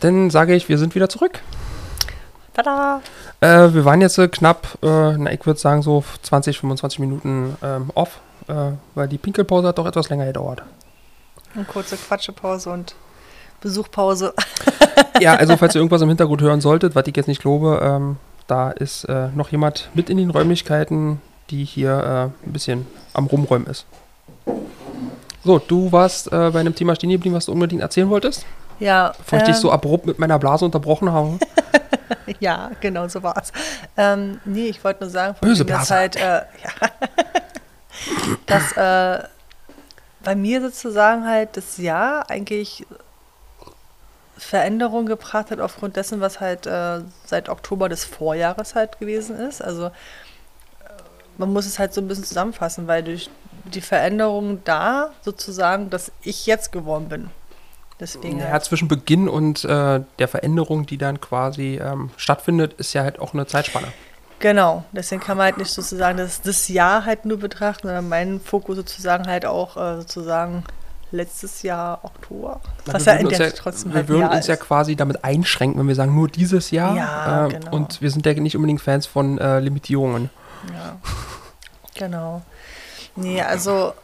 dann sage ich, wir sind wieder zurück. Tada! Äh, wir waren jetzt äh, knapp, äh, na, ich würde sagen so 20, 25 Minuten ähm, off, äh, weil die Pinkelpause hat doch etwas länger gedauert. Eine kurze Quatschepause und Besuchpause. ja, also falls ihr irgendwas im Hintergrund hören solltet, was ich jetzt nicht glaube, ähm, da ist äh, noch jemand mit in den Räumlichkeiten, die hier äh, ein bisschen am Rumräumen ist. So, du warst bei einem Thema stehen geblieben, was du unbedingt erzählen wolltest? Ja. Bevor ich dich so abrupt mit meiner Blase unterbrochen habe. ja, genau so war es. Ähm, nee, ich wollte nur sagen, von Böse Blase. Halt, äh, ja, dass äh, bei mir sozusagen halt das Jahr eigentlich Veränderung gebracht hat aufgrund dessen, was halt äh, seit Oktober des Vorjahres halt gewesen ist. Also äh, man muss es halt so ein bisschen zusammenfassen, weil durch die Veränderung da sozusagen, dass ich jetzt geworden bin. Deswegen ja, halt. zwischen Beginn und äh, der Veränderung, die dann quasi ähm, stattfindet, ist ja halt auch eine Zeitspanne. Genau, deswegen kann man halt nicht sozusagen das, das Jahr halt nur betrachten, sondern meinen Fokus sozusagen halt auch äh, sozusagen letztes Jahr Oktober. Na, was ja in der ja, trotzdem Wir halt würden uns ist. ja quasi damit einschränken, wenn wir sagen, nur dieses Jahr. Ja, äh, genau. Und wir sind ja nicht unbedingt Fans von äh, Limitierungen. Ja, genau. Nee, also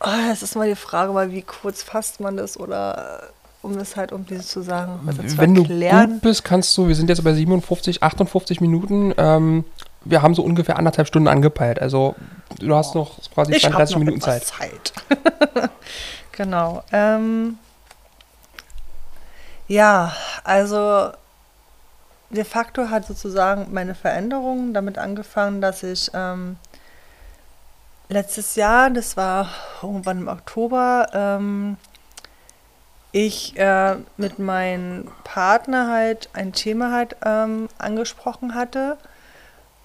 oh, es ist mal die Frage, mal wie kurz fasst man das oder äh, um das halt irgendwie zu sagen. Wenn du gut bist, kannst du, wir sind jetzt bei 57, 58 Minuten, ähm, wir haben so ungefähr anderthalb Stunden angepeilt. Also du hast noch quasi ich 32 noch Minuten Zeit. Zeit. genau. Ähm, ja, also de facto hat sozusagen meine Veränderung damit angefangen, dass ich ähm, letztes Jahr, das war irgendwann im Oktober, ähm, ich äh, mit meinem Partner halt ein Thema halt ähm, angesprochen hatte,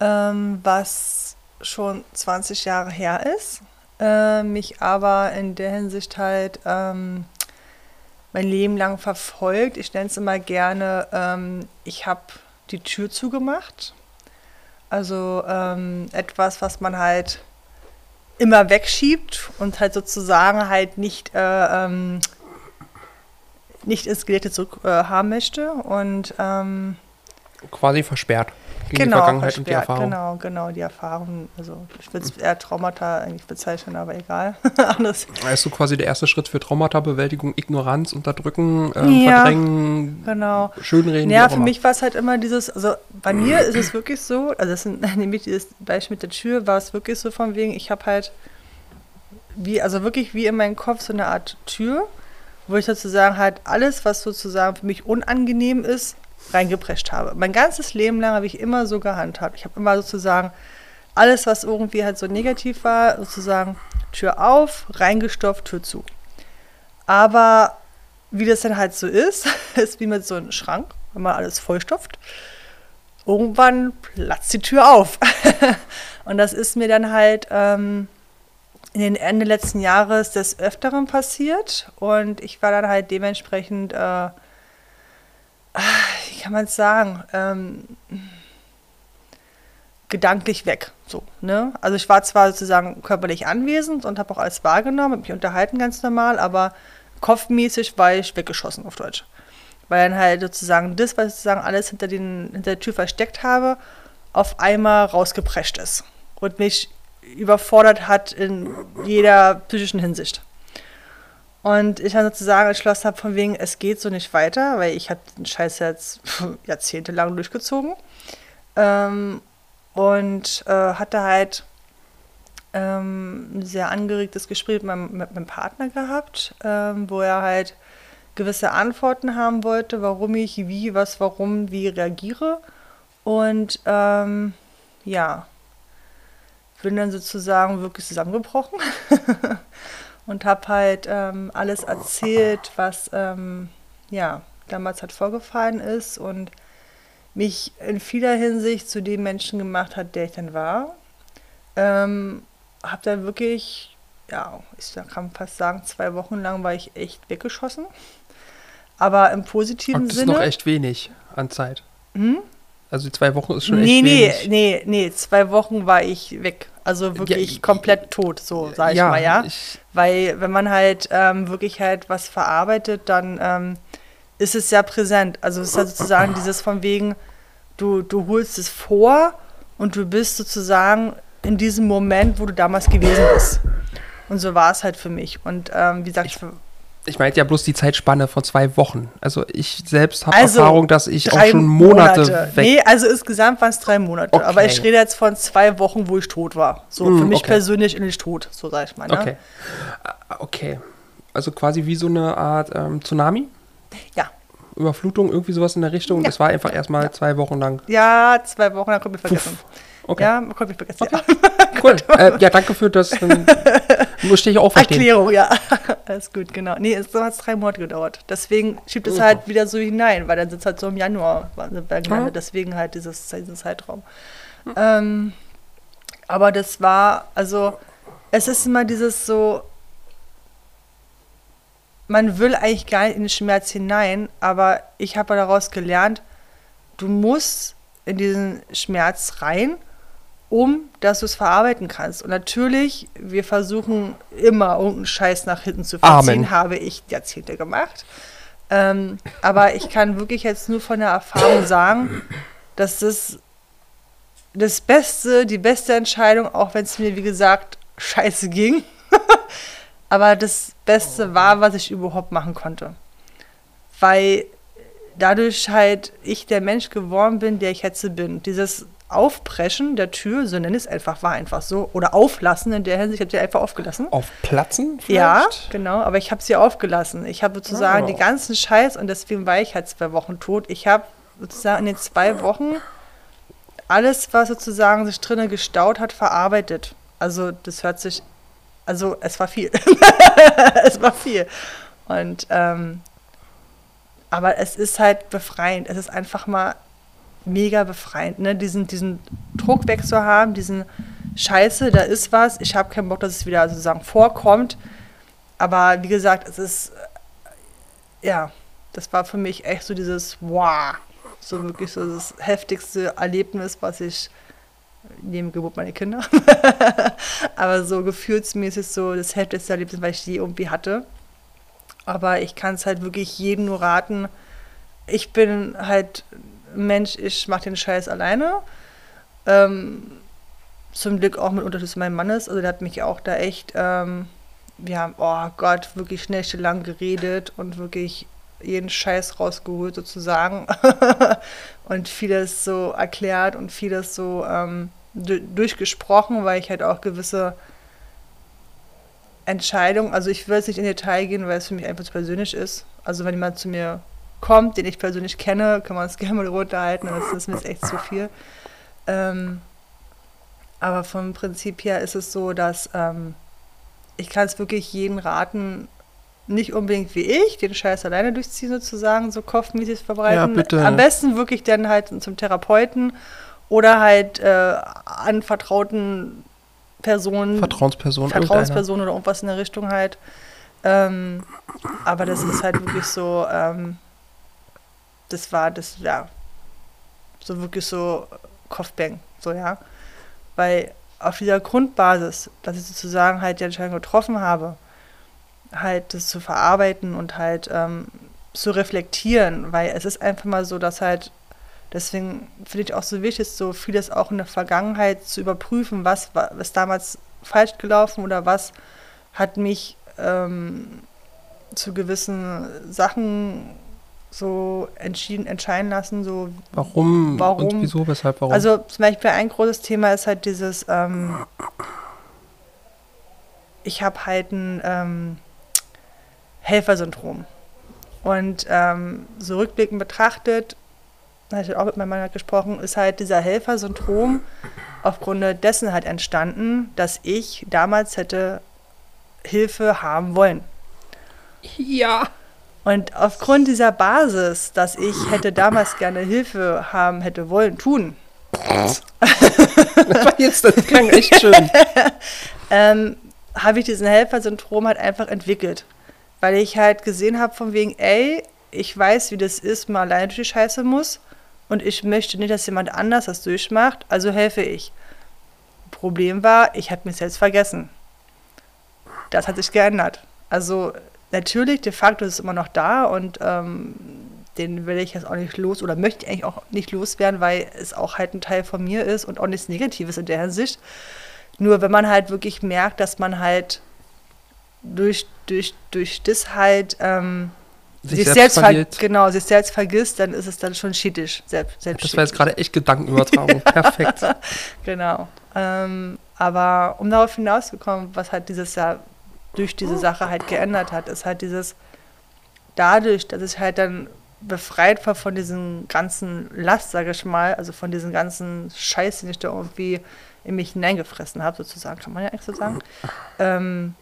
ähm, was schon 20 Jahre her ist, äh, mich aber in der Hinsicht halt ähm, mein Leben lang verfolgt. Ich nenne es immer gerne, ähm, ich habe die Tür zugemacht. Also ähm, etwas, was man halt immer wegschiebt und halt sozusagen halt nicht, äh, ähm, nicht ins Gelände zurück äh, haben möchte. Und ähm, quasi versperrt gegen genau, die Vergangenheit und die Erfahrung. Genau, genau, die Erfahrung. Also ich würde es eher Traumata eigentlich bezeichnen, aber egal. Alles. Ist so quasi der erste Schritt für Traumatabewältigung, Ignoranz, Unterdrücken, ähm, ja, Verdrängen, genau. Schönreden. Ja, für mich war es halt immer dieses, also bei mir ist es wirklich so, also das sind nämlich dieses Beispiel mit der Tür, war es wirklich so von wegen, ich habe halt wie, also wirklich wie in meinem Kopf so eine Art Tür, wo ich sozusagen halt alles, was sozusagen für mich unangenehm ist, reingeprescht habe. Mein ganzes Leben lang habe ich immer so gehandhabt. Ich habe immer sozusagen alles, was irgendwie halt so negativ war, sozusagen Tür auf, reingestopft, Tür zu. Aber wie das dann halt so ist, ist wie mit so einem Schrank, wenn man alles vollstopft. Irgendwann platzt die Tür auf. und das ist mir dann halt ähm, in den Ende letzten Jahres des Öfteren passiert. Und ich war dann halt dementsprechend äh, kann man es sagen, ähm, gedanklich weg. So, ne? Also ich war zwar sozusagen körperlich anwesend und habe auch alles wahrgenommen, habe mich unterhalten ganz normal, aber kopfmäßig war ich weggeschossen auf Deutsch. Weil dann halt sozusagen das, was ich sozusagen alles hinter, den, hinter der Tür versteckt habe, auf einmal rausgeprescht ist und mich überfordert hat in jeder psychischen Hinsicht. Und ich dann sozusagen entschlossen habe, von wegen, es geht so nicht weiter, weil ich habe den Scheiß jetzt jahrzehntelang durchgezogen. Ähm, und äh, hatte halt ähm, ein sehr angeregtes Gespräch mit meinem, mit meinem Partner gehabt, ähm, wo er halt gewisse Antworten haben wollte, warum ich wie, was, warum, wie reagiere. Und ähm, ja, bin dann sozusagen wirklich zusammengebrochen. und habe halt ähm, alles erzählt, was ähm, ja damals halt vorgefallen ist und mich in vieler Hinsicht zu dem Menschen gemacht hat, der ich dann war. Ähm, habe dann wirklich, ja, ich kann fast sagen, zwei Wochen lang war ich echt weggeschossen. Aber im positiven Sinne. Das ist noch echt wenig an Zeit. Hm? Also zwei Wochen ist schon nee, echt nee, wenig. Nee, nee, nee, zwei Wochen war ich weg. Also wirklich ja, komplett tot, so sag ich ja, mal, ja. Ich, Weil wenn man halt ähm, wirklich halt was verarbeitet, dann ähm, ist es ja präsent. Also es ist ja sozusagen dieses von wegen, du, du holst es vor und du bist sozusagen in diesem Moment, wo du damals gewesen bist. Und so war es halt für mich. Und ähm, wie gesagt, Ich- Ich meinte ja bloß die Zeitspanne von zwei Wochen. Also ich selbst habe Also, Erfahrung, dass ich auch schon Monate, weg. Nee, also insgesamt waren es drei Monate. Okay. Aber ich rede jetzt von zwei Wochen, wo ich tot war. So Mm, für mich okay. persönlich innerlich tot, so sag ich mal. Ne? Okay. Ah, Okay. Also quasi wie so eine Art ähm, Tsunami? Ja. Überflutung, irgendwie sowas in der Richtung. Ja. Das war einfach erstmal zwei Wochen lang. Ja, zwei Wochen, konnte ich vergessen. Okay. Ja, konnte ich vergessen. Ja. Cool. äh, ja, danke für das. Ähm, musste ich auch verstehen. Erklärung, ja. Alles gut, genau. Nee, es hat drei Monate gedauert. Deswegen schiebt es Mhm. halt wieder so hinein, weil dann sind es halt so im Januar sind wir gelandet. Deswegen halt dieses, diesen Zeitraum. Ähm, aber das war, also, es ist immer dieses so, man will eigentlich gar nicht in den Schmerz hinein, aber ich habe daraus gelernt, du musst in diesen Schmerz rein, um dass du es verarbeiten kannst. Und natürlich, wir versuchen immer irgendeinen Scheiß nach hinten zu verziehen, Amen. habe ich Jahrzehnte gemacht. Ähm, aber ich kann wirklich jetzt nur von der Erfahrung sagen, dass das das Beste, die beste Entscheidung, auch wenn es mir, wie gesagt, scheiße ging, aber das Beste war, was ich überhaupt machen konnte. Weil dadurch halt ich der Mensch geworden bin, der ich jetzt bin. Dieses Aufpreschen der Tür, so nenne ich es einfach, war einfach so. Oder auflassen in der Hinsicht, ich habe sie einfach aufgelassen. Auf Platzen? Ja, vielleicht? genau, aber ich habe sie aufgelassen. Ich habe sozusagen Oh. die ganzen Scheiß und deswegen war ich halt zwei Wochen tot. Ich habe sozusagen in den zwei Wochen alles, was sozusagen sich drinnen gestaut hat, verarbeitet. Also das hört sich, also es war viel. es war viel. Und ähm, aber es ist halt befreiend. Es ist einfach mal mega befreiend, ne? Diesen, diesen Druck wegzuhaben, diesen Scheiße, da ist was. Ich habe keinen Bock, dass es wieder sozusagen vorkommt. Aber wie gesagt, es ist, äh, ja, das war für mich echt so dieses Wow. So wirklich so das heftigste Erlebnis, was ich neben Geburt meiner Kinder, aber so gefühlsmäßig so das heftigste Erlebnis, was ich je irgendwie hatte. Aber ich kann es halt wirklich jedem nur raten. Ich bin halt Mensch, ich mache den Scheiß alleine. Ähm, zum Glück auch mit Unterstützung meines Mannes. Also der hat mich auch da echt, ähm, wir haben, oh Gott, wirklich nächtelang geredet und wirklich jeden Scheiß rausgeholt sozusagen. und vieles so erklärt und vieles so ähm, du- durchgesprochen, weil ich halt auch gewisse Entscheidungen, also ich will jetzt nicht in Detail gehen, weil es für mich einfach zu persönlich ist. Also wenn jemand zu mir kommt, den ich persönlich kenne, kann man es gerne mal runterhalten, aber das ist mir jetzt echt zu viel. Ähm, aber vom Prinzip her ist es so, dass ähm, ich kann es wirklich jeden raten, nicht unbedingt wie ich, den Scheiß alleine durchziehen sozusagen, so kopfmäßig verbreiten. Ja. Am besten wirklich dann halt zum Therapeuten oder halt äh, anvertrauten Personen, Vertrauensperson. Vertrauensperson oder irgendwas in der Richtung halt. Ähm, aber das ist halt wirklich so, ähm, das war das, ja, so wirklich so Kopfbang, so ja. Weil auf dieser Grundbasis, dass ich sozusagen halt die Entscheidung getroffen habe, halt das zu verarbeiten und halt ähm, zu reflektieren, weil es ist einfach mal so, dass halt, deswegen finde ich auch so wichtig, so vieles auch in der Vergangenheit zu überprüfen, was wa- was damals falsch gelaufen oder was hat mich ähm, zu gewissen Sachen so entschieden, entscheiden lassen, so Warum, Warum? und wieso, weshalb, warum? also zum Beispiel ein großes Thema ist halt dieses, ähm, ich habe halt ein ähm, Helfersyndrom. Und ähm, so rückblickend betrachtet, da habe ich auch mit meinem Mann halt gesprochen, ist halt dieser Helfersyndrom aufgrund dessen halt entstanden, dass ich damals hätte Hilfe haben wollen. ja. Und aufgrund dieser Basis, dass ich hätte damals gerne Hilfe haben hätte wollen, tun, Das war jetzt, das klang echt schön. ähm, habe ich diesen Helfersyndrom halt einfach entwickelt. Weil ich halt gesehen habe von wegen, ey, ich weiß, wie das ist, man alleine durch die Scheiße muss und ich möchte nicht, dass jemand anders das durchmacht, also helfe ich. Problem war, ich habe mich selbst vergessen. Das hat sich geändert. Also natürlich, de facto ist es immer noch da und ähm, den will ich jetzt auch nicht los oder möchte ich eigentlich auch nicht loswerden, weil es auch halt ein Teil von mir ist und auch nichts Negatives in der Hinsicht. Nur wenn man halt wirklich merkt, dass man halt durch, durch, durch das halt ähm, Sich sich, selbst selbst, genau, sich selbst vergisst, dann ist es dann schon schietisch. Selbst, Das war jetzt gerade echt Gedankenübertragung. Perfekt. Genau. Ähm, aber um darauf hinauszukommen, was halt dieses Jahr durch diese Sache halt geändert hat, ist halt dieses, dadurch, dass ich halt dann befreit war von diesem ganzen Last, sage ich mal, also von diesem ganzen Scheiß, den ich da irgendwie in mich hineingefressen habe, sozusagen, kann man ja eigentlich so sagen, ähm,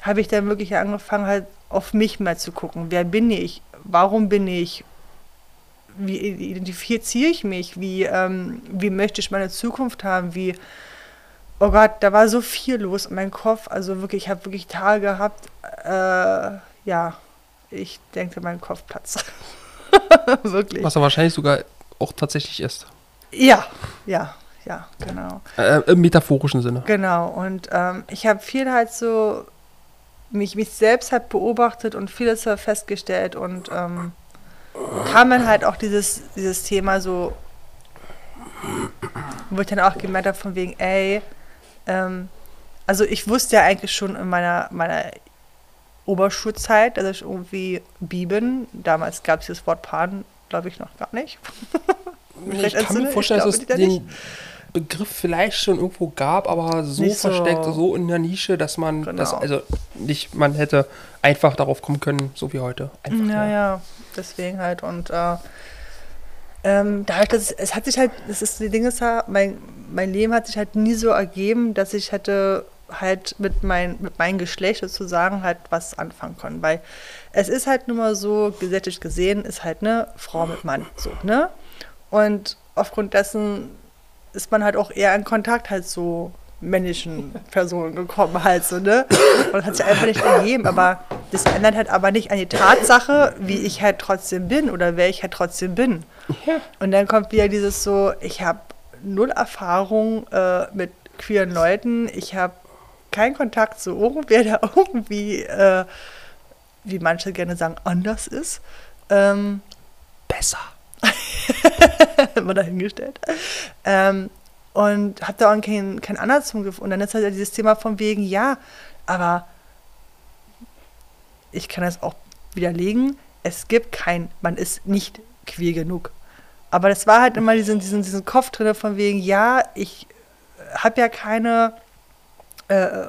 habe ich dann wirklich angefangen, halt auf mich mal zu gucken. Wer bin ich? Warum bin ich? Wie identifiziere ich mich? Wie, ähm, wie möchte ich meine Zukunft haben? Wie, oh Gott, da war so viel los in meinem Kopf. Also wirklich, ich habe wirklich Tage gehabt, äh, ja, ich denke, mein Kopf platzt. wirklich. Was er wahrscheinlich sogar auch tatsächlich ist. Ja, ja, ja, genau. Äh, Im metaphorischen Sinne. Genau, und ähm, ich habe viel halt so mich, mich selbst halt beobachtet und vieles so festgestellt und ähm, kam dann halt auch dieses, dieses Thema so, wo ich dann auch gemerkt habe von wegen, ey, ähm, also ich wusste ja eigentlich schon in meiner, meiner Oberschulzeit, dass ich irgendwie bi bin. Damals gab es das Wort Pan, glaube ich, noch gar nicht. Ich kann mir entsinne, vorstellen, dass es glaube, die da den Begriff vielleicht schon irgendwo gab, aber so so- versteckt, so in der Nische, dass man Genau. das, also nicht, man hätte einfach darauf kommen können, so wie heute. Einfach, Ja, ja, deswegen halt. Und äh, ähm, dadurch, dass es, es hat sich halt, das ist die Dinge, mein, mein Leben hat sich halt nie so ergeben, dass ich hätte halt mit, mein, mit meinem Geschlecht sozusagen halt was anfangen können. Weil es ist halt nun mal so, gesetzlich gesehen, ist halt eine Frau mit Mann. So, ne? Und aufgrund dessen ist man halt auch eher in Kontakt halt so männlichen Personen gekommen halt so, ne? Und hat sich einfach nicht ergeben, aber das ändert halt aber nicht an die Tatsache, wie ich halt trotzdem bin oder wer ich halt trotzdem bin. Und dann kommt wieder dieses so, ich habe null Erfahrung äh, mit queeren Leuten, ich habe keinen Kontakt zu irgendwer, der irgendwie, äh, wie manche gerne sagen, anders ist. Ähm, Besser. immer dahingestellt. Ähm, und habe da auch keinen kein Andersrum gefunden. Und dann ist halt dieses Thema von wegen, ja, aber ich kann das auch widerlegen, es gibt kein, man ist nicht queer genug. Aber das war halt immer diesen, diesen, diesen Kopf drin von wegen, ja, ich habe ja keine äh,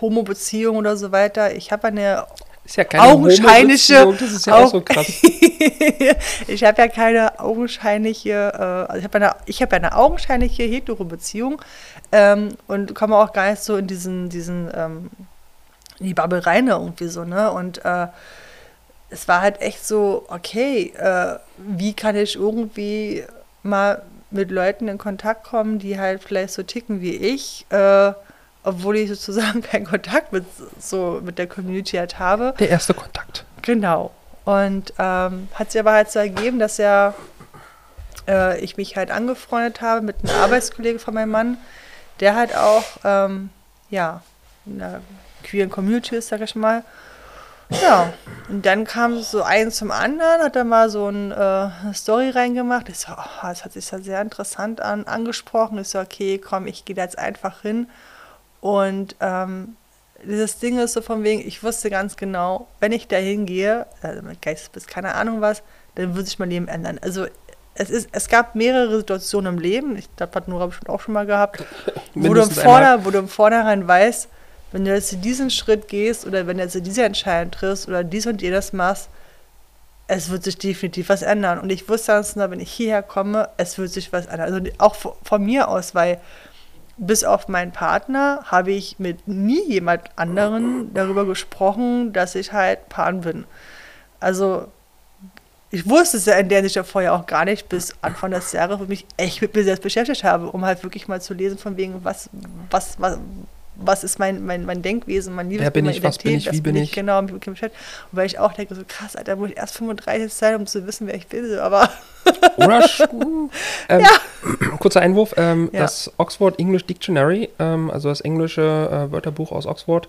Homo-Beziehung oder so weiter. Ich habe eine Ist ja keine Augenscheinliche- Das ist ja auch Au- so krass. ich habe ja keine augenscheinliche, also ich habe eine, ich ja eine augenscheinliche hetero-Beziehung ähm, und komme auch gar nicht so in diesen, diesen, ähm, in die Bubble rein irgendwie so, ne? Und äh, es war halt echt so, okay, äh, wie kann ich irgendwie mal mit Leuten in Kontakt kommen, die halt vielleicht so ticken wie ich, äh, obwohl ich sozusagen keinen Kontakt mit so mit der Community halt habe. Der erste Kontakt. Genau. Und ähm, hat sich aber halt so ergeben, dass ja äh, ich mich halt angefreundet habe mit einem Arbeitskollege von meinem Mann, der halt auch, ähm, ja, in der queeren Community ist, sag ich mal. Ja, und dann kam so eins zum anderen, hat er mal so ein, äh, eine Story reingemacht. Ich so, oh, das hat sich ja sehr interessant an, angesprochen. Ich so, okay, komm, ich gehe da jetzt einfach hin. Und ähm, dieses Ding ist so von wegen, ich wusste ganz genau, wenn ich da hingehe, also mit Geistesbiss, keine Ahnung was, dann wird sich mein Leben ändern. Also es, ist, es gab mehrere Situationen im Leben, ich glaube, hat Nora bestimmt auch schon mal gehabt, wo du, im Vorder-, wo du im Vornherein weißt, wenn du jetzt diesen Schritt gehst oder wenn du jetzt diese Entscheidung triffst oder dies und jenes machst, es wird sich definitiv was ändern. Und ich wusste ganz genau, wenn ich hierher komme, es wird sich was ändern. Also auch von mir aus, weil bis auf meinen Partner habe ich mit nie jemand anderen darüber gesprochen, dass ich halt Pan bin. Also ich wusste es ja in der Hinsicht ja vorher auch gar nicht, bis Anfang des Jahres, wo ich mich echt mit mir selbst beschäftigt habe, um halt wirklich mal zu lesen, von wegen, was, was, was, was ist mein, mein, mein Denkwesen, mein Liebes Wer bin ich, was bin ich, wie bin ich? Genau, mich beschäftigt. Und weil ich auch denke, so krass, Alter, muss ich erst 35 sein, um zu wissen, wer ich bin, aber... Rush. ähm, ja. Kurzer Einwurf, ähm, ja. das Oxford English Dictionary, ähm, also das englische äh, Wörterbuch aus Oxford,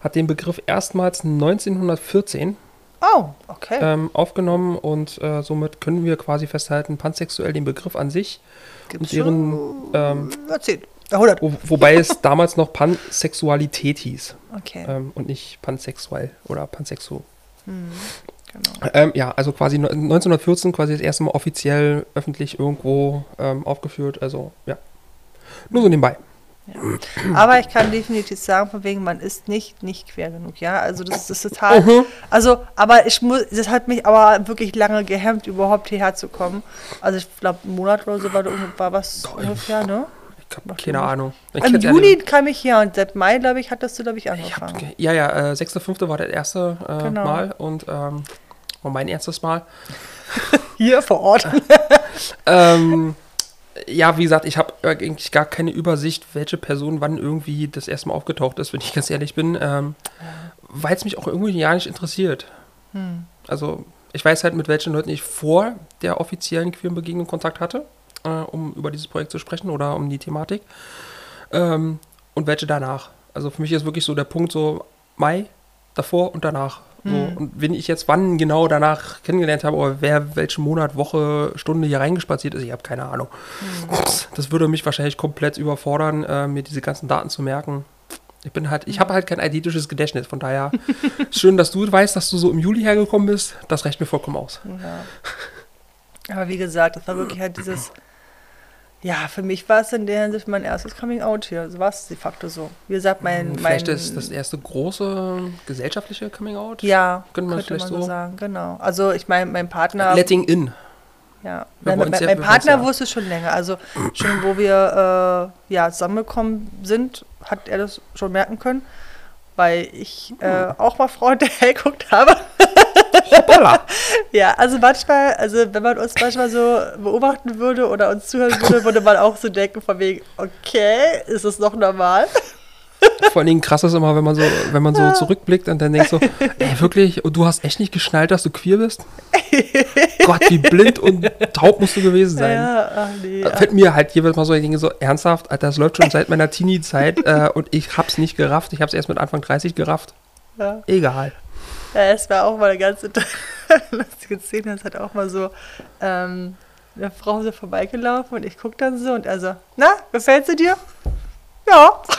hat den Begriff erstmals 1914 oh, okay. Ähm, aufgenommen und äh, somit können wir quasi festhalten, pansexuell den Begriff an sich Gibt's und ihren... Ähm, erzählt. 100. Wo, wobei es damals noch Pansexualität hieß. Okay. Ähm, und nicht pansexuell oder pansexu. Hm, genau. Ähm, ja, also quasi 1914 quasi das erste Mal offiziell öffentlich irgendwo ähm, aufgeführt. Also ja, nur so nebenbei. Ja. Aber ich kann definitiv sagen, von wegen, man ist nicht, nicht quer genug, ja. Also das, das ist total. Mhm. Also, aber ich muss, das hat mich aber wirklich lange gehemmt, überhaupt hierher zu kommen. Also ich glaube, einen Monat oder so war, war was ungefähr, ne? Ich habe keine. Ahnung. Ich Im Juni kam ich her und seit Mai, glaube ich, hattest du, glaube ich, Ich angefangen. hab, ja, ja, äh, 6.5. war das erste äh, Genau. Mal und ähm, war mein erstes Mal. Hier vor Ort. Ähm, ja, wie gesagt, ich habe eigentlich gar keine Übersicht, welche Person wann irgendwie das erste Mal aufgetaucht ist, wenn ich ganz ehrlich bin, ähm, weil es mich auch irgendwie ja nicht interessiert. Hm. Also ich weiß halt, mit welchen Leuten ich vor der offiziellen queeren Begegnung Kontakt hatte, äh, um über dieses Projekt zu sprechen oder um die Thematik. Ähm, und welche danach. Also für mich ist wirklich so der Punkt so Mai, davor und danach. So, Hm. Und wenn ich jetzt wann genau danach kennengelernt habe, oder wer welchen Monat, Woche, Stunde hier reingespaziert ist, ich habe keine Ahnung. Das würde mich wahrscheinlich komplett überfordern, äh, mir diese ganzen Daten zu merken. Ich bin halt, ich habe halt kein eidetisches Gedächtnis, von daher schön, dass du weißt, dass du so im Juli hergekommen bist. Das reicht mir vollkommen aus. Ja. Aber wie gesagt, das war wirklich halt dieses. Ja, für mich war es in der Hinsicht mein erstes Coming Out hier. So war es de facto so. Wie gesagt, mein. mein Vielleicht ist das erste große gesellschaftliche Coming Out. Ja, Könnte man könnte vielleicht man so so- sagen, genau. Also ich meine, mein Partner. Letting in. Ja, mein, mein, ja- mein wollen's Partner wusste es schon länger. Also schon wo wir äh, ja, zusammengekommen sind, hat er das schon merken können, weil ich äh, auch mal Frauen hinterhergeguckt habe. Hoppala. Ja, also manchmal, also wenn man uns manchmal so beobachten würde oder uns zuhören würde, würde man auch so denken von wegen, okay, ist es noch normal? Vor allen Dingen krass ist immer, wenn man so, wenn man so zurückblickt und dann denkt so, ey, wirklich, und du hast echt nicht geschnallt, dass du queer bist? Gott, wie blind und taub musst du gewesen sein. Ja, ach nee. Da Fällt mir halt jeweils mal so, ich denke so, ernsthaft, Alter, das läuft schon seit meiner Teenie-Zeit äh, und ich hab's nicht gerafft. Ich hab's erst mit Anfang 30 gerafft. Ja. Egal. Ja, es war auch mal eine ganz inter- lustige Szene. Es hat auch mal so ähm, eine Frau so vorbeigelaufen und ich gucke dann so und er so, na, gefällt sie dir? Ja.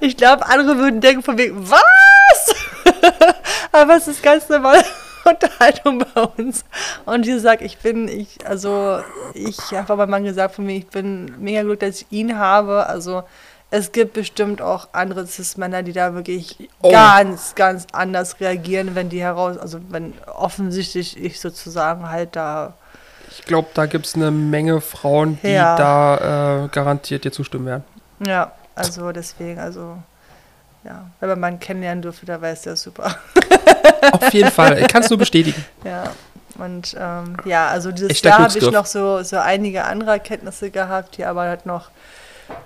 Ich glaube, andere würden denken von wegen, was? Aber es ist ganz normale Unterhaltung bei uns. Und wie gesagt, ich bin, ich, also, ich habe aber mal gesagt von mir, ich bin mega glücklich, dass ich ihn habe. Also, es gibt bestimmt auch andere Cis-Männer, die da wirklich Oh. ganz, ganz anders reagieren, wenn die heraus, also wenn offensichtlich ich sozusagen halt da, Ich glaube, da gibt's eine Menge Frauen, die Ja. da äh, garantiert dir zustimmen werden. ja, also deswegen, also, ja, wenn man einen kennenlernen dürfte, da weiß der super. Auf jeden Fall. Ich kann es nur bestätigen. Ja, und ähm, ja, also dieses Jahr habe ich noch so, so einige andere Erkenntnisse gehabt, die aber halt noch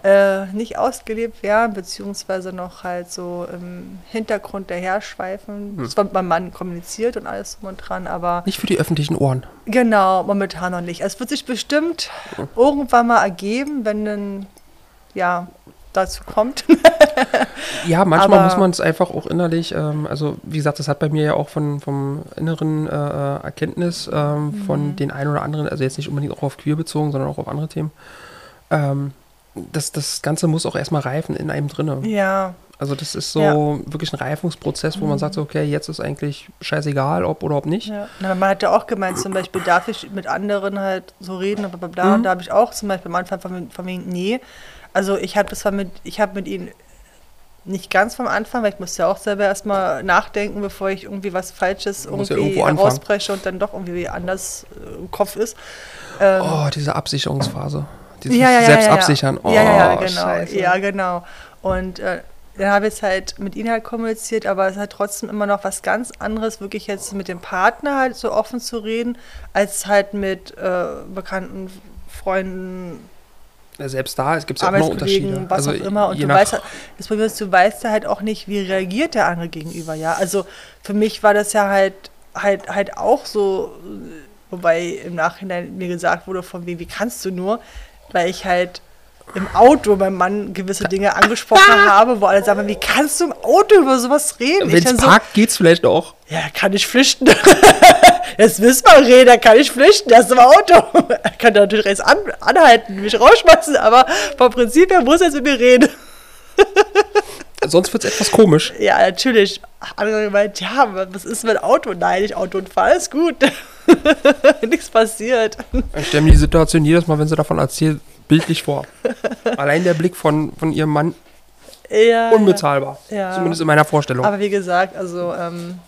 äh, nicht ausgelebt werden, beziehungsweise noch halt so im Hintergrund daherschweifen. Hm. Es war mit meinem Mann kommuniziert und alles drum und dran, aber Nicht für die öffentlichen Ohren. genau, momentan noch nicht. Es wird sich bestimmt irgendwann mal ergeben, wenn dann, ja, dazu kommt. Ja, manchmal Aber- muss man es einfach auch innerlich, ähm, also wie gesagt, das hat bei mir ja auch von, vom inneren äh, äh, Erkenntnis ähm, Mhm. von den ein oder anderen, also jetzt nicht unbedingt auch auf queer bezogen, sondern auch auf andere Themen. Ähm, das, das Ganze muss auch erstmal reifen in einem drinne. ja, Also das ist so Ja. Mhm. wirklich ein Reifungsprozess, wo man sagt, so, okay, jetzt ist eigentlich scheißegal, ob oder ob nicht. Ja, na, man hat ja auch gemeint, zum Beispiel, darf ich mit anderen halt so reden, bla bla. Mhm. Und da habe ich auch zum Beispiel am Anfang von, von wegen, nee. Also ich habe das zwar mit, ich habe mit ihnen nicht ganz vom Anfang, weil ich musste ja auch selber erstmal nachdenken, bevor ich irgendwie was Falsches ja irgendwie anfangen. herausbreche und dann doch irgendwie anders äh, im Kopf ist. Ähm, Oh, diese Absicherungsphase. Dieses ja, ja, ja, Selbstabsichern. Ja, Oh, ja, ja, ja, genau. Scheiße. Ja, genau. Und äh, dann habe ich es halt mit ihnen halt kommuniziert, aber es ist halt trotzdem immer noch was ganz anderes, wirklich jetzt mit dem Partner halt so offen zu reden, als halt mit äh, bekannten Freunden, Ja, Selbst da gibt es ja auch immer Unterschiede. Was Also auch immer. Und du weißt, halt- das Problem ist, du weißt ja halt auch nicht, wie reagiert der andere gegenüber, ja. Also für mich war das ja halt, halt, halt auch so, wobei im Nachhinein mir gesagt wurde, von wem, wie kannst du nur, weil ich halt im Auto beim Mann gewisse Dinge angesprochen habe, wo alle sagen, wie kannst du im Auto über sowas reden? Wenn es parkt, geht's vielleicht auch. Ja, kann ich flüchten. Jetzt wissen wir, Reda kann ich flüchten, der ist im Auto. Er kann natürlich rechts an, anhalten, mich rausschmeißen, aber vom Prinzip her muss er jetzt mit mir reden. Sonst wird es etwas komisch. Ja, natürlich. Andere gemeint, ja, was ist mit Auto? Nein, nicht Autounfall, ist gut. Nichts passiert. Ich stelle mir die Situation jedes Mal, wenn sie davon erzählt, bildlich vor. Allein der Blick von, von ihrem Mann Ja, unbezahlbar. Ja. Zumindest in meiner Vorstellung. Aber wie gesagt, also ähm,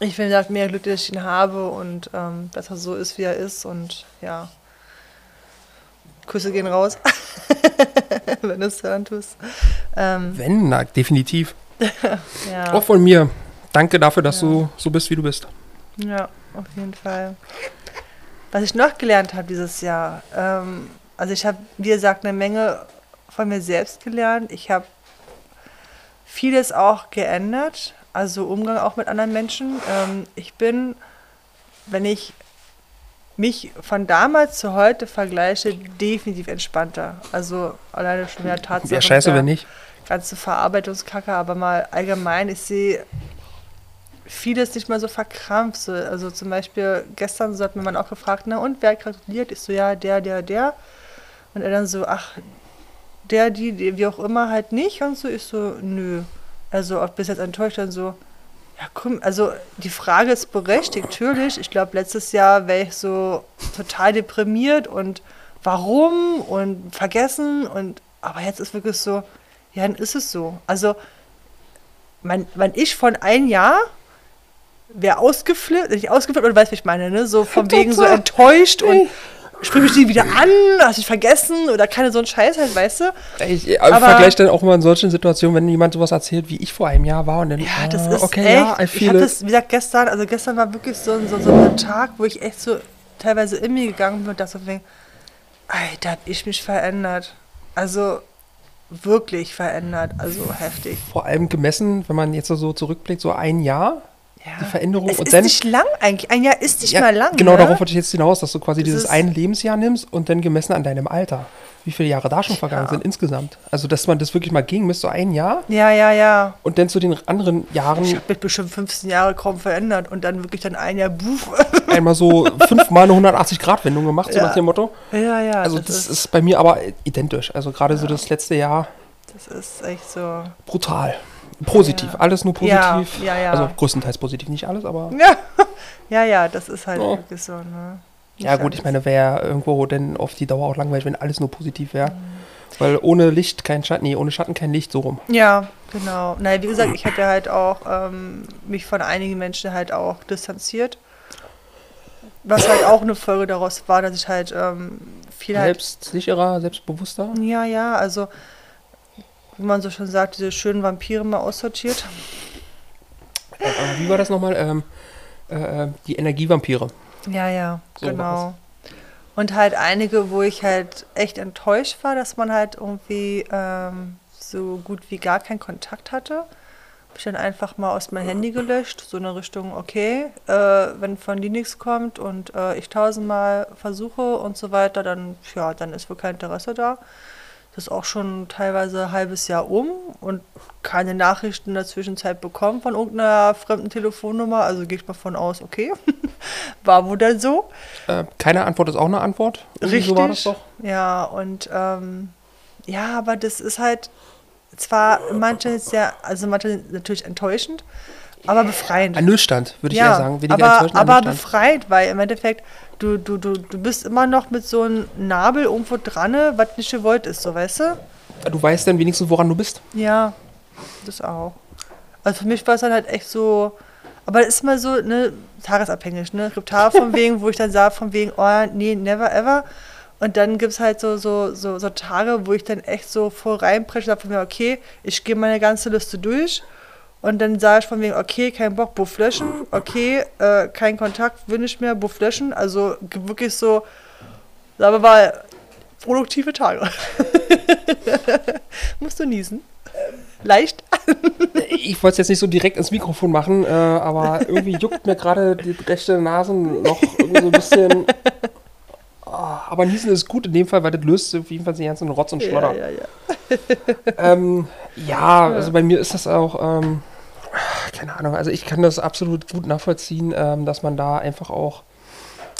ich bin gesagt, mehr Glück, dass ich ihn habe und ähm, dass er so ist, wie er ist. Und ja, Küsse gehen raus, wenn du es hören tust. Ähm, Wenn, na, definitiv. ja, Auch von mir. Danke dafür, dass Ja. du so bist, wie du bist. ja, auf jeden Fall. Was ich noch gelernt habe dieses Jahr, ähm, also ich habe, wie gesagt, eine Menge von mir selbst gelernt. Ich habe vieles auch geändert, also Umgang auch mit anderen Menschen. Ähm, ich bin, wenn ich mich von damals zu heute vergleiche, definitiv entspannter. Also alleine schon der Tatsache. Wäre scheiße, wenn nicht. Ganze Verarbeitungskacke, aber mal allgemein, ich sehe vieles nicht mehr so verkrampft. So, Also zum Beispiel gestern so hat mir man auch gefragt, na und wer gratuliert? Ich so, ja, der, der, der. Und er dann so, ach, der, die, die, wie auch immer, halt nicht. Und so, ich so, nö. Also auch bis jetzt enttäuscht dann so, ja komm, also die Frage ist berechtigt, natürlich. Ich glaube, letztes Jahr wäre ich so total deprimiert und warum und vergessen und aber jetzt ist wirklich so, ja, dann ist es so. Also mein, mein Ich von ein Jahr wäre ausgeflippt, nicht ausgeflippt, oder weißt du, wie ich meine, ne? So von wegen so enttäuscht und sprich mich nie wieder an, hast dich vergessen oder keine so ein Scheiß halt, weißt du? Ich, ich Aber- vergleiche dann auch immer in solchen Situationen, wenn jemand sowas erzählt, wie ich vor einem Jahr war und dann, Ja, das ah, ist okay, echt. ja, I ich feel habe it. das, wie gesagt, gestern, also gestern war wirklich so, ein- so, so ein Tag, wo ich echt so teilweise in mir gegangen bin und dachte so, Alter, hab ich mich verändert. Also wirklich verändert, also heftig. Vor allem gemessen, wenn man jetzt so zurückblickt, so ein Jahr, Ja. die Veränderung Es und ist dann. nicht lang eigentlich. Ein Jahr ist nicht Ja, mal lang. Genau, ne? darauf wollte ich jetzt hinaus, dass du quasi Es dieses ist- eine Lebensjahr nimmst und dann gemessen an deinem Alter. Wie viele Jahre da schon vergangen Ja. sind insgesamt. Also, dass man das wirklich mal ging, misst so ein Jahr Ja, ja, ja. und dann zu den anderen Jahren Ich habe mich bestimmt 15 Jahre kaum verändert und dann wirklich dann ein Jahr Buch. einmal so fünfmal eine 180-Grad-Wendung gemacht, so nach dem Motto. ja, ja. Also, das, ist bei mir aber identisch. Also, gerade so das letzte Jahr das ist echt so. brutal. Positiv, Ja. alles nur Ja, positiv. ja, ja. Also, größtenteils positiv, nicht alles, aber. Ja, ja, ja das ist halt Ja. wirklich so. Ne? Ja, gut, ich meine, wäre irgendwo denn auf die Dauer auch langweilig, wenn alles nur positiv wäre. Mhm. Weil ohne Licht kein Schatten, nee, ohne Schatten kein Licht, so rum. Ja, genau. Naja, wie gesagt, ich habe ja halt auch ähm, mich von einigen Menschen halt auch distanziert. Was halt auch eine Folge daraus war, dass ich halt ähm, viel halt. Selbstsicherer, selbstbewusster. Ja, ja, also wie man so schon sagt, diese schönen Vampire mal aussortiert. Äh, äh, wie war das nochmal? Ähm, äh, äh, die Energievampire. Ja, ja, So genau. Und halt einige, wo ich halt echt enttäuscht war, dass man halt irgendwie ähm, so gut wie gar keinen Kontakt hatte. Habe ich dann einfach mal aus meinem Handy gelöscht, so eine Richtung, okay, äh, wenn von die nichts kommt und äh, ich tausendmal versuche und so weiter, dann, ja, dann ist wohl kein Interesse da. Das ist auch schon teilweise ein halbes Jahr um und keine Nachrichten in der Zwischenzeit bekommen von irgendeiner fremden Telefonnummer. Also gehe ich mal von aus, okay, war wohl dann so. Äh, keine Antwort ist auch eine Antwort. Irgendwie So war das Richtig. doch. Ja, und ähm, ja, aber das ist halt zwar manche sehr, also manche natürlich enttäuschend, aber befreiend. Ernüchternd, würde ich ja, eher sagen. Weniger aber, aber befreit, weil im Endeffekt, du, du, du, du bist immer noch mit so einem Nabel irgendwo dran, was nicht gewollt ist, so weißt du? Du weißt dann wenigstens, woran du bist. Ja, das auch. Also für mich war es dann halt echt so, aber das ist mal so, ne, tagesabhängig, ne? Es gibt Tage von wegen, wo ich dann sage, von wegen, oh, nee, never ever. Und dann gibt es halt so, so, so, so Tage, wo ich dann echt so voll reinpresche, sage von mir, okay, ich gehe meine ganze Liste durch. Und dann sage ich von wegen, okay, kein Bock, Buff löschen, okay, äh, kein Kontakt, will nicht mehr, Buff löschen. Also wirklich so, sagen wir mal, produktive Tage. Musst du niesen? Leicht? Ich wollte es jetzt nicht so direkt ins Mikrofon machen, äh, aber irgendwie juckt mir gerade die rechte Nase noch irgendwie so ein bisschen. Ah, aber Niesen ist gut in dem Fall, weil das löst auf jeden Fall den ganzen Rotz und Schlotter. Ja, ja, ja. Ähm, ja, also bei mir ist das auch, ähm, keine Ahnung, also ich kann das absolut gut nachvollziehen, ähm, dass man da einfach auch,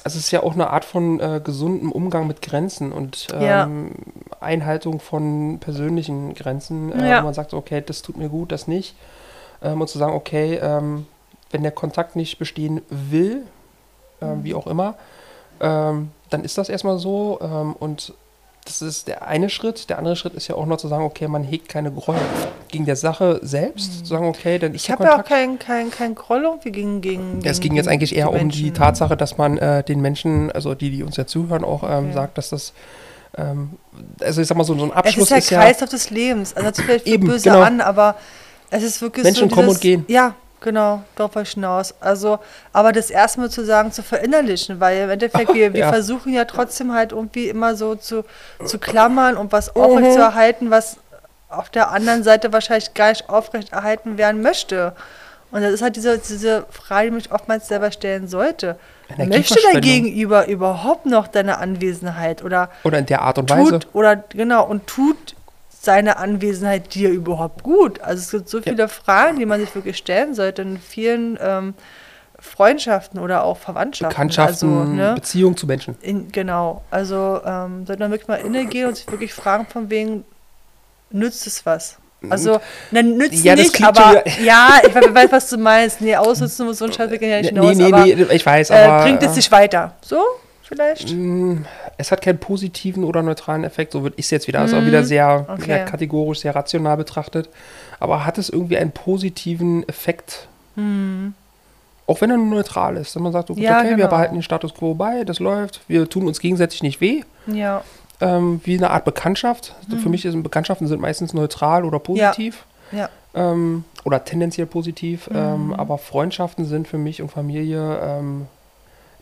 also es ist ja auch eine Art von äh, gesundem Umgang mit Grenzen und Ja. ähm, Einhaltung von persönlichen Grenzen, äh, Ja. wo man sagt, okay, das tut mir gut, das nicht. Ähm, und zu sagen, okay, ähm, wenn der Kontakt nicht bestehen will, ähm, Mhm. wie auch immer, ähm, dann ist das erstmal so. Ähm, und das ist der eine Schritt. Der andere Schritt ist ja auch noch zu sagen, okay, man hegt keine Groll gegen der Sache selbst. Zu sagen, okay, dann ist Ich habe ja auch Kontakt. kein, kein, Groll irgendwie gegen, gegen, Ja, es ging jetzt eigentlich eher um die. Tatsache, dass man äh, den Menschen, also die, die uns ja zuhören, auch ähm, Okay. sagt, dass das, ähm, also ich sag mal so, so ein Es Abschluss ist ja Kreislauf des Lebens. Also hört sich vielleicht Eben, böse genau. an, aber es ist wirklich Menschen so kommen dieses, und gehen. Ja, genau, darauf wollte ich hinaus. Also, aber das erstmal zu sagen, zu verinnerlichen, weil im Endeffekt, wir, wir Ja. versuchen ja trotzdem halt irgendwie immer so zu, zu klammern und was aufrecht zu erhalten, was auf der anderen Seite wahrscheinlich gar nicht aufrecht erhalten werden möchte. Und das ist halt diese, diese Frage, die man sich oftmals selber stellen sollte. Möchte dein. Gegenüber überhaupt noch deine Anwesenheit oder Oder in der Art und Weise. tut oder genau und tut seine Anwesenheit dir überhaupt gut? Also es gibt so viele Fragen, die man sich wirklich stellen sollte in vielen ähm, Freundschaften oder auch Verwandtschaften. Bekanntschaften, also, ne? Beziehungen zu Menschen. in, genau. Also ähm, sollte man wirklich mal innegehen und sich wirklich fragen von wegen nützt es was? Also, dann nützt Ja, nicht, aber ja, ich weiß, was du meinst. Nee, ausnutzen muss so ein Scheiß wir gehen ja nicht nee, hinaus, nee, aber nee, ich weiß, äh, aber. bringt es äh, dich weiter? So, vielleicht? Mm, Es hat keinen positiven oder neutralen Effekt, so würde ich es jetzt wieder. Also auch wieder sehr, okay. sehr kategorisch, sehr rational betrachtet. Aber hat es irgendwie einen positiven Effekt? Auch wenn er nur neutral ist. Wenn man sagt, okay, Ja, wir genau. behalten den Status quo bei, das läuft, wir tun uns gegenseitig nicht weh. Ja. Ähm, wie eine Art Bekanntschaft. Für mich sind Bekanntschaften sind meistens neutral oder positiv. Ja. Ähm, oder tendenziell positiv. Ähm, aber Freundschaften sind für mich und Familie.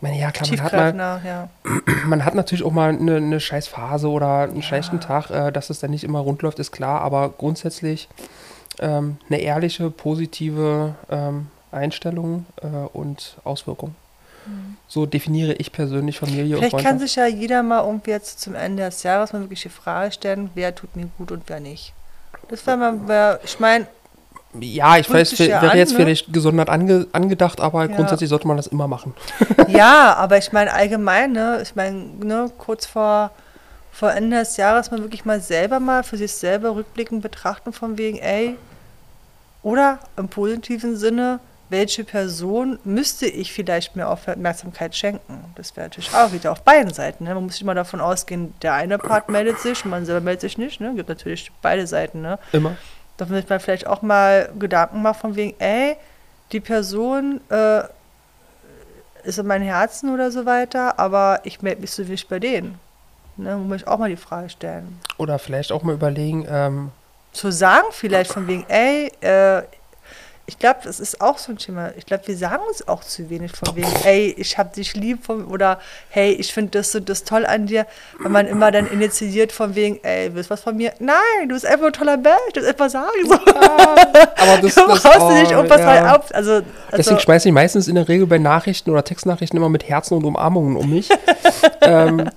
Ich meine, ja, klar, man hat, mal, ja. man hat natürlich auch mal eine, eine scheiß Phase oder einen schlechten Tag, äh, dass es dann nicht immer rund läuft, ist klar. Aber grundsätzlich ähm, eine ehrliche, positive ähm, Einstellung äh, und Auswirkung. So definiere ich persönlich Familie Vielleicht und kann Freundschaft. sich ja jeder mal irgendwie jetzt zum Ende des Jahres mal wirklich die Frage stellen, wer tut mir gut und wer nicht. Das wäre mal, ich meine, Ja, ich weiß, wäre an, jetzt ne? vielleicht gesondert ange, angedacht, aber Ja. grundsätzlich sollte man das immer machen. ja, aber ich meine allgemein, ne, ich meine, ne, kurz vor, vor Ende des Jahres mal wirklich mal selber mal für sich selber rückblickend betrachten von wegen, ey, oder im positiven Sinne, welche Person müsste ich vielleicht mehr Aufmerksamkeit schenken? Das wäre natürlich auch wieder auf beiden Seiten. Ne? Man muss immer davon ausgehen, der eine Part meldet sich man selber meldet sich nicht. Ne? Gibt natürlich beide Seiten. Ne? Immer. Da muss man vielleicht auch mal Gedanken machen von wegen, ey, die Person äh, ist in meinem Herzen oder so weiter, aber ich melde mich so wenig bei denen. Ne, muss ich auch mal die Frage stellen. Oder vielleicht auch mal überlegen, ähm, Zu sagen vielleicht von wegen, ey, äh, ich glaube, das ist auch so ein Thema. Ich glaube, wir sagen uns auch zu wenig von wegen, ey, ich hab dich lieb von, oder hey, ich finde das und das toll an dir, wenn man immer dann initiiert von wegen, ey, willst du was von mir? Nein, du bist einfach ein toller Mensch, du musst einfach sagen. So. aber das, du das brauchst dir nicht oh, irgendwas ja. halt auf. Also, also Deswegen schmeiße ich meistens in der Regel bei Nachrichten oder Textnachrichten immer mit Herzen und Umarmungen um mich. ähm,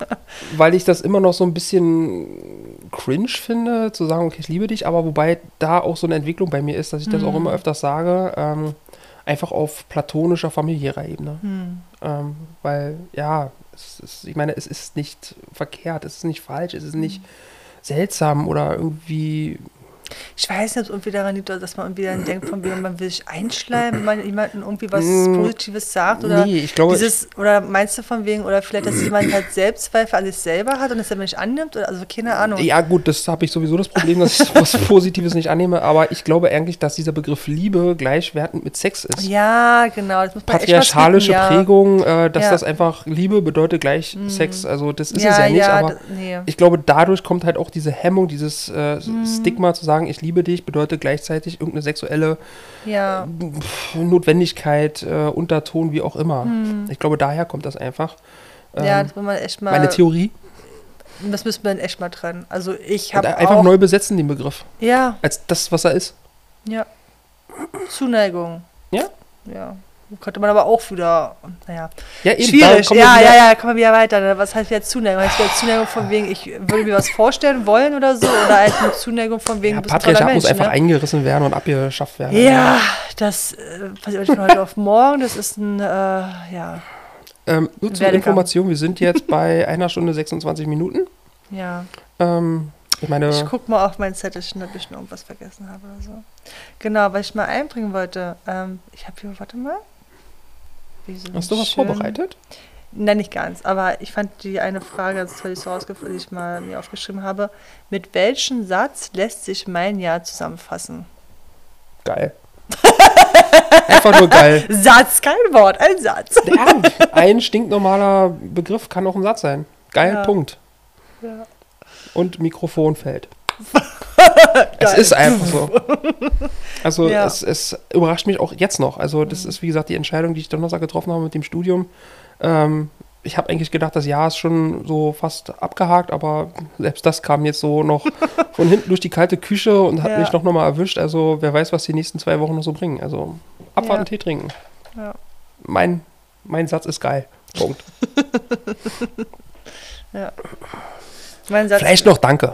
weil ich das immer noch so ein bisschen cringe finde, zu sagen, okay, ich liebe dich, aber wobei da auch so eine Entwicklung bei mir ist, dass ich das auch immer öfters sage, ähm, einfach auf platonischer, familiärer Ebene. Ähm, weil, ja, es ist, ich meine, es ist nicht verkehrt, es ist nicht falsch, es ist nicht seltsam oder irgendwie ich weiß nicht, ob es irgendwie daran liegt, dass man irgendwie dann denkt, von wegen, man will sich einschleimen, wenn man jemandem irgendwie was Mm, Positives sagt. Oder nee, ich glaube, dieses, oder meinst du von wegen, oder vielleicht, dass jemand halt Selbstzweifel an sich selber hat und es selber nicht annimmt? Oder, also keine Ahnung. Ja, gut, das habe ich sowieso das Problem, dass ich was Positives nicht annehme, aber ich glaube eigentlich, dass dieser Begriff Liebe gleichwertend mit Sex ist. Ja, genau. Das muss man echt mal Patriarchalische ja. Prägung, äh, dass Ja. Mhm. das einfach Liebe bedeutet gleich Sex. Also das ist ja, es ja nicht, ja, aber nee. ich glaube, dadurch kommt halt auch diese Hemmung, dieses äh, Mhm. Stigma zu sagen, ich liebe dich, bedeutet gleichzeitig irgendeine sexuelle ja. Notwendigkeit, äh, Unterton, wie auch immer. Ich glaube, daher kommt das einfach. Mhm. ja, Ähm, das muss man echt mal. meine Theorie. Das müssen wir dann echt mal trennen. Also ich habe einfach neu besetzen, den Begriff. Ja, Als das, was er ist. ja. Zuneigung. Ja? Ja. Könnte man aber auch wieder, naja, Ja, eben, schwierig. Ja, wieder- ja, ja, kommen wir wieder weiter. Was heißt jetzt Zuneigung? Heißt wieder Zuneigung von wegen, ich würde mir was vorstellen wollen oder so? Oder halt eine Zuneigung von wegen, Ja, du bist ein Patriarchat muss Mensch, einfach ne? eingerissen werden und abgeschafft werden. Ja, das äh, passiert von heute auf morgen. Das ist ein, äh, ja, Ähm, nur zur. Information, wir sind jetzt bei einer Stunde 26 Minuten. ja. Ähm, ich meine, Ich guck mal auf mein Zettelchen, ob ich noch irgendwas vergessen habe oder so. Genau, was ich mal einbringen wollte. Ähm, ich habe hier, warte mal. Hast du was schön- vorbereitet? Nein, nicht ganz. Aber ich fand die eine Frage toll, die ich, so ausgef- die ich mal mir aufgeschrieben habe. Mit welchem Satz lässt sich mein Jahr zusammenfassen? Geil. Einfach nur geil. Satz, kein Wort, ein Satz. Ja, ein stinknormaler Begriff kann auch ein Satz sein. Geil, Ja. Punkt. Ja. Und Mikrofon fällt. es ist einfach so. Also Ja. es, es überrascht mich auch jetzt noch. Also das ist wie gesagt die Entscheidung, die ich Donnerstag getroffen habe mit dem Studium. Ähm, ich habe eigentlich gedacht, das Jahr ist schon so fast abgehakt, aber selbst das kam jetzt so noch von hinten durch die kalte Küche und hat Ja. mich noch nochmal erwischt. Also wer weiß, was die nächsten zwei Wochen noch so bringen. Also abwarten, Ja. Tee trinken. Ja. Mein, mein Satz ist geil. Punkt. Satz. Vielleicht noch Danke.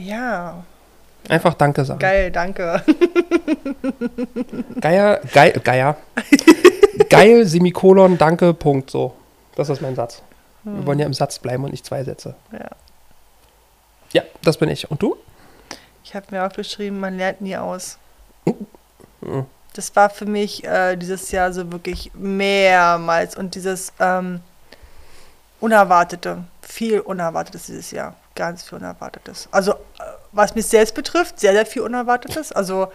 Ja, Einfach Danke sagen. geil, danke. Geier, geil, Geier. geil, Semikolon, Danke, Punkt. So. Das ist mein Satz. Wir wollen ja im Satz bleiben und nicht zwei Sätze. Ja. Ja, das bin ich. Und du? Ich habe mir aufgeschrieben, man lernt nie aus. Mhm. Das war für mich äh, dieses Jahr so wirklich mehrmals und dieses ähm, Unerwartete, viel Unerwartetes dieses Jahr, ganz viel Unerwartetes. Also äh, was mich selbst betrifft, sehr, sehr viel Unerwartetes. Also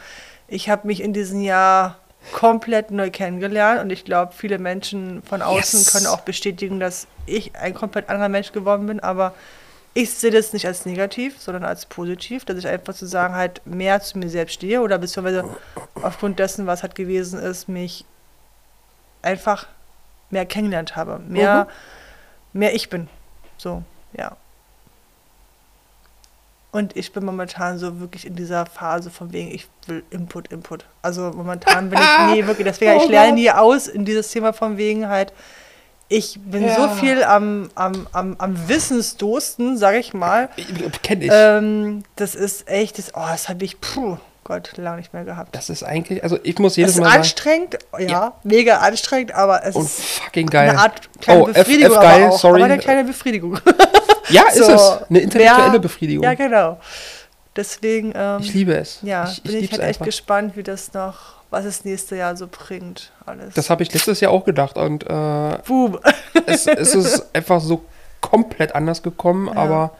ich habe mich in diesem Jahr komplett neu kennengelernt und ich glaube, viele Menschen von außen Yes. können auch bestätigen, dass ich ein komplett anderer Mensch geworden bin, aber ich sehe das nicht als negativ, sondern als positiv, dass ich einfach zu sagen halt mehr zu mir selbst stehe oder beziehungsweise aufgrund dessen, was halt gewesen ist, mich einfach mehr kennengelernt habe, mehr, mehr ich bin. So, ja. Und ich bin momentan so wirklich in dieser Phase von wegen, ich will Input, Input. Also momentan bin ich, nee, wirklich, deswegen, ich Oh lerne nie aus in dieses Thema von wegen halt, ich bin Ja. so viel am, am, am, am Wissensdursten, sag ich mal. Kenn ich. Ähm, das ist echt, das, oh, das habe ich, puh, Gott, lange nicht mehr gehabt. das ist eigentlich, also ich muss Es jedes ist Mal sagen, anstrengend, ja, Ja. mega anstrengend, aber es und ist fucking geil. eine Art kleine Oh, F- Befriedigung, F geil, aber auch. sorry. Aber eine kleine Befriedigung. ja, ist So, es. Eine intellektuelle wer- Befriedigung. ja, genau. Deswegen, ähm, ich liebe es. ja, ich, ich bin ich halt echt einfach. gespannt, wie das noch, was es nächste Jahr so bringt, alles. Das habe ich letztes Jahr auch gedacht und äh, Boom. es, es ist einfach so komplett anders gekommen, Ja. aber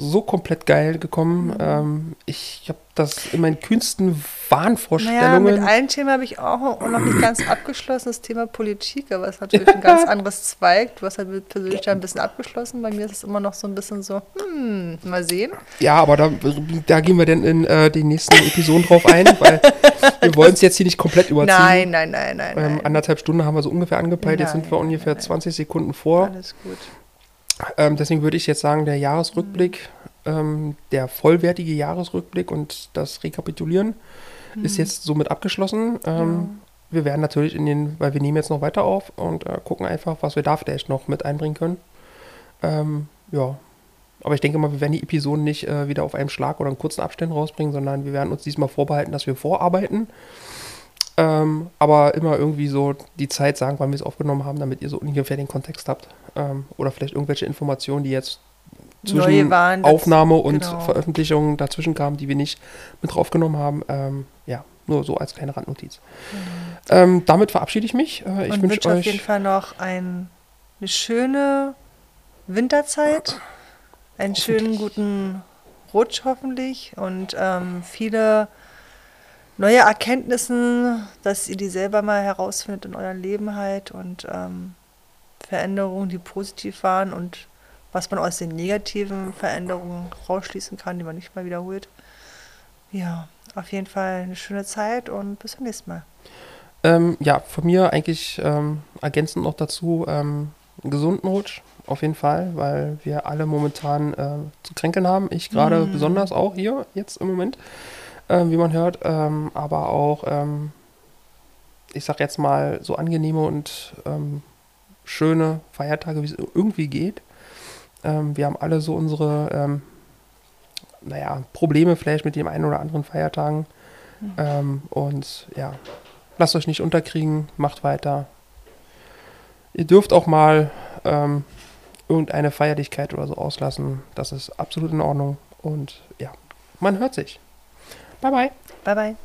so komplett geil gekommen. Mhm. Ähm, ich habe das in meinen kühnsten Naja, mit Wahnvorstellungen. einem Thema habe ich auch noch nicht ganz abgeschlossen, das Thema Politik, aber es ist natürlich ein ganz anderes Zweig. Du hast halt persönlich da ein bisschen abgeschlossen. Bei mir ist es immer noch so ein bisschen so, hm, mal sehen. ja, aber da, da gehen wir dann in äh, den nächsten Episoden drauf ein, weil wir wollen es jetzt hier nicht komplett überziehen. Nein, nein, nein, nein. Ähm, anderthalb Stunden haben wir so ungefähr angepeilt. Jetzt Nein, sind wir ungefähr nein. 20 Sekunden vor. Alles gut. Ähm, deswegen würde ich jetzt sagen, der Jahresrückblick, ähm, der vollwertige Jahresrückblick und das Rekapitulieren ist jetzt somit abgeschlossen. Ähm, Wir werden natürlich in den, weil wir nehmen jetzt noch weiter auf und äh, gucken einfach, was wir da vielleicht noch mit einbringen können. Ähm, ja. Aber ich denke mal, wir werden die Episoden nicht äh, wieder auf einem Schlag oder in kurzen Abständen rausbringen, sondern wir werden uns diesmal vorbehalten, dass wir vorarbeiten. Ähm, aber immer irgendwie so die Zeit sagen, wann wir es aufgenommen haben, damit ihr so ungefähr den Kontext habt. Ähm, oder vielleicht irgendwelche Informationen, die jetzt zwischen waren. Aufnahme und genau. Veröffentlichung dazwischen kamen, die wir nicht mit draufgenommen haben. Ähm, ja, nur so als kleine Randnotiz. Ähm, damit verabschiede ich mich. Äh, ich wünsche wünsche auf jeden euch Fall noch ein, eine schöne Winterzeit, einen schönen guten Rutsch hoffentlich und ähm, viele neue Erkenntnissen, dass ihr die selber mal herausfindet in eurem Leben halt und ähm, Veränderungen, die positiv waren und was man aus den negativen Veränderungen rausschließen kann, die man nicht mal wiederholt. Ja, auf jeden Fall eine schöne Zeit und bis zum nächsten Mal. Ähm, ja, von mir eigentlich ähm, ergänzend noch dazu ähm, einen gesunden Rutsch, auf jeden Fall, weil wir alle momentan äh, zu kränkeln haben. Ich gerade Mhm. besonders auch hier, jetzt im Moment, ähm, wie man hört, ähm, aber auch ähm, ich sag jetzt mal, so angenehme und ähm, schöne Feiertage, wie es irgendwie geht. Ähm, wir haben alle so unsere, ähm, naja, Probleme vielleicht mit dem einen oder anderen Feiertagen. Mhm. Ähm, und ja, lasst euch nicht unterkriegen, macht weiter. Ihr dürft auch mal ähm, irgendeine Feierlichkeit oder so auslassen. Das ist absolut in Ordnung. Und ja, man hört sich. Bye bye. Bye bye.